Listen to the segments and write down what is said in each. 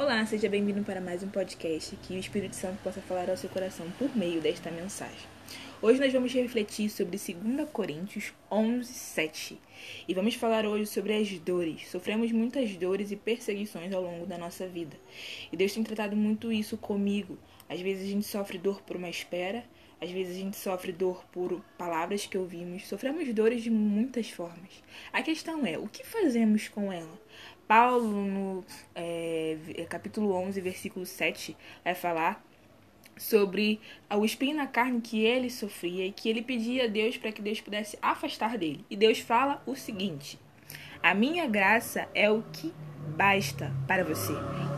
Olá, seja bem-vindo para mais um podcast que o Espírito Santo possa falar ao seu coração por meio desta mensagem. Hoje nós vamos refletir sobre 2 Coríntios 11, 7 e vamos falar hoje sobre as dores. Sofremos muitas dores e perseguições ao longo da nossa vida e Deus tem tratado muito isso comigo. Às vezes a gente sofre dor por uma espera, às vezes a gente sofre dor por palavras que ouvimos, sofremos dores de muitas formas. A questão é, o que fazemos com ela? Paulo, no é, capítulo 11, versículo 7, vai falar sobre o espinho na carne que ele sofria e que ele pedia a Deus para que Deus pudesse afastar dele. E Deus fala o seguinte: A minha graça é o que basta para você,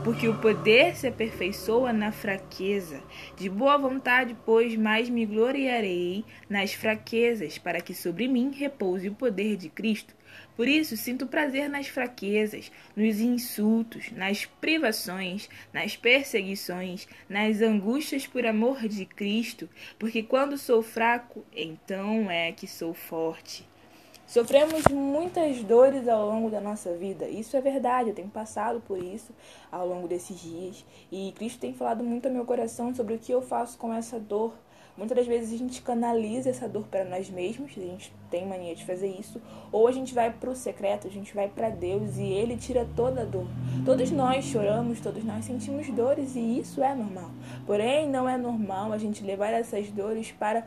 porque o poder se aperfeiçoa na fraqueza. De boa vontade, pois, mais me gloriarei nas fraquezas, para que sobre mim repouse o poder de Cristo. Por isso, sinto prazer nas fraquezas, nos insultos, nas privações, nas perseguições, nas angústias por amor de Cristo, porque quando sou fraco, então é que sou forte. Sofremos muitas dores ao longo da nossa vida. Isso é verdade, eu tenho passado por isso ao longo desses dias. E Cristo tem falado muito ao meu coração sobre o que eu faço com essa dor. Muitas das vezes a gente canaliza essa dor para nós mesmos, a gente tem mania de fazer isso, ou a gente vai para o secreto, a gente vai para Deus e Ele tira toda a dor. Todos nós choramos, todos nós sentimos dores e isso é normal. Porém, não é normal a gente levar essas dores para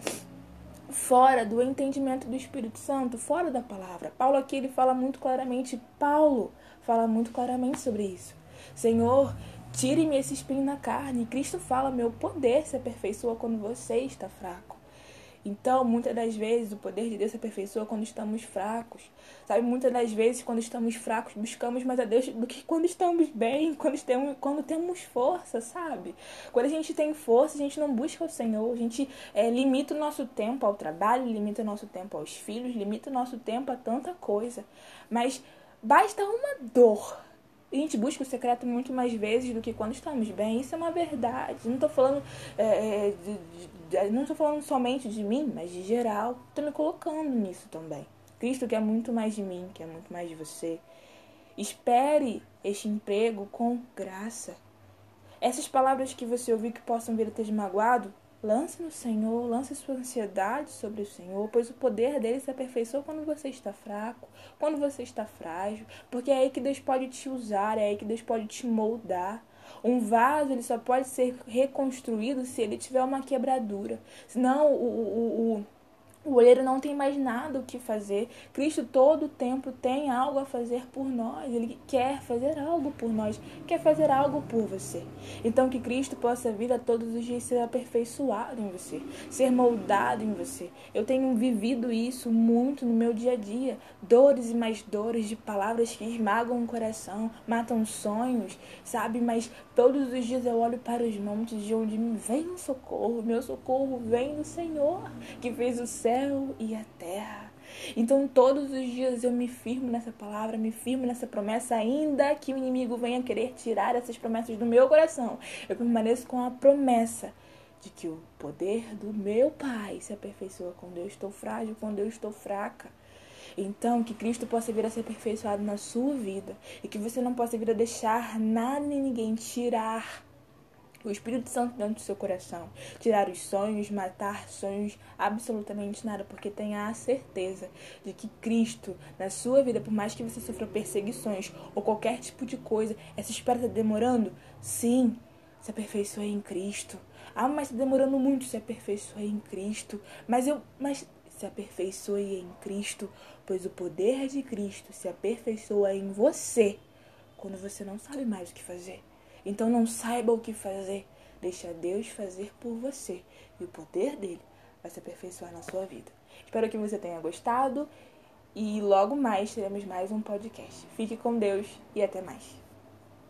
fora do entendimento do Espírito Santo, fora da palavra. Paulo aqui ele fala muito claramente, Paulo fala muito claramente sobre isso. Senhor, tire-me esse espinho na carne. Cristo fala, meu poder se aperfeiçoa quando você está fraco. Então, muitas das vezes, o poder de Deus se aperfeiçoa quando estamos fracos. Sabe, muitas das vezes, quando estamos fracos, buscamos mais a Deus do que quando estamos bem, quando temos, quando temos força, sabe? Quando a gente tem força, a gente não busca o Senhor, a gente é, limita o nosso tempo ao trabalho, limita o nosso tempo aos filhos, limita o nosso tempo a tanta coisa. Mas basta uma dor a gente busca o secreto muito mais vezes do que quando estamos bem. Isso é uma verdade. Não estou falando, é, é, de, de, não estou falando somente de mim, mas de geral. Estou me colocando nisso também. Cristo quer muito mais de mim, quer muito mais de você. Espere este emprego com graça. Essas palavras que você ouviu que possam vir a ter magoado, Lance no Senhor, lance sua ansiedade sobre o Senhor, pois o poder dele se aperfeiçoa quando você está fraco, quando você está frágil, porque é aí que Deus pode te usar, é aí que Deus pode te moldar. Um vaso ele só pode ser reconstruído se ele tiver uma quebradura. Senão o, o, o o olheiro não tem mais nada o que fazer. Cristo todo o tempo tem algo a fazer por nós. Ele quer fazer algo por nós, quer fazer algo por você. Então que Cristo possa vir a todos os dias ser aperfeiçoado em você, ser moldado em você. Eu tenho vivido isso muito no meu dia a dia. Dores e mais dores de palavras que esmagam o coração, matam sonhos, sabe? Mas todos os dias eu olho para os montes de onde me vem o socorro. Meu socorro vem do Senhor, que fez o céu céu e a terra. Então, todos os dias eu me firmo nessa palavra, me firmo nessa promessa, ainda que o inimigo venha querer tirar essas promessas do meu coração. Eu permaneço com a promessa de que o poder do meu Pai se aperfeiçoa quando eu estou frágil, quando eu estou fraca. Então, que Cristo possa vir a ser aperfeiçoado na sua vida e que você não possa vir a deixar nada nem ninguém tirar o Espírito Santo dentro do seu coração. Tirar os sonhos, matar sonhos, absolutamente nada, porque tenha a certeza de que Cristo, na sua vida, por mais que você sofra perseguições ou qualquer tipo de coisa, essa espera está demorando? Sim, se aperfeiçoe em Cristo. Ah, mas está demorando muito, se aperfeiçoe em Cristo. Mas eu, mas se aperfeiçoe em Cristo, pois o poder de Cristo se aperfeiçoa em você quando você não sabe mais o que fazer. Então não saiba o que fazer. Deixa Deus fazer por você. E o poder dele vai se aperfeiçoar na sua vida. Espero que você tenha gostado. E logo mais teremos mais um podcast. Fique com Deus e até mais.